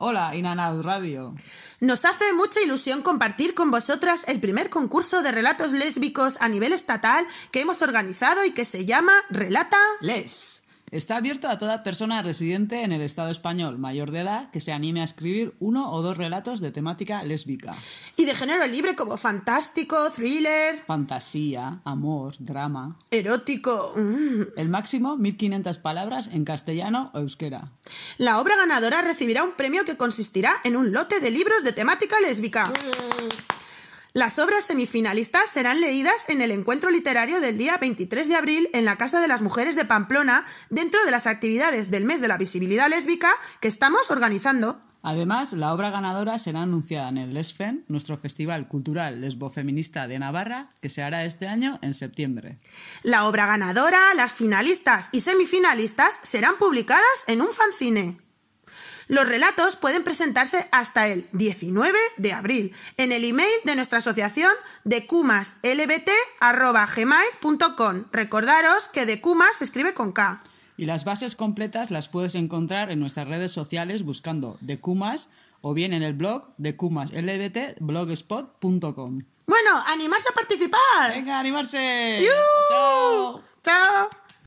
Hola, Inanau Radio. Nos hace mucha ilusión compartir con vosotras el primer concurso de relatos lésbicos a nivel estatal que hemos organizado y que se llama Relata Les. Está abierto a toda persona residente en el Estado español mayor de edad que se anime a escribir uno o dos relatos de temática lésbica. y de género libre como fantástico, thriller, Fantasía, amor, drama. erótico. mm. El máximo 1500 palabras en castellano o euskera. La obra ganadora recibirá un premio que consistirá en un lote de libros de temática lésbica. Las obras semifinalistas serán leídas en el encuentro literario del día 23 de abril en la Casa de las Mujeres de Pamplona, dentro de las actividades del mes de la visibilidad lésbica que estamos organizando. Además, la obra ganadora será anunciada en el Lesfen, nuestro festival cultural lesbofeminista de Navarra, que se hará este año en septiembre. La obra ganadora, las finalistas y semifinalistas serán publicadas en un fanzine. Los relatos pueden presentarse hasta el 19 de abril en el email de nuestra asociación decumaslbt.gmail.com. Recordaros que decumas se escribe con K. Y las bases completas las puedes encontrar en nuestras redes sociales buscando Decumas o bien en el blog decumaslbtblogspot.com. Bueno, animarse a participar. ¡Venga, animarse! ¡Chao! Chao.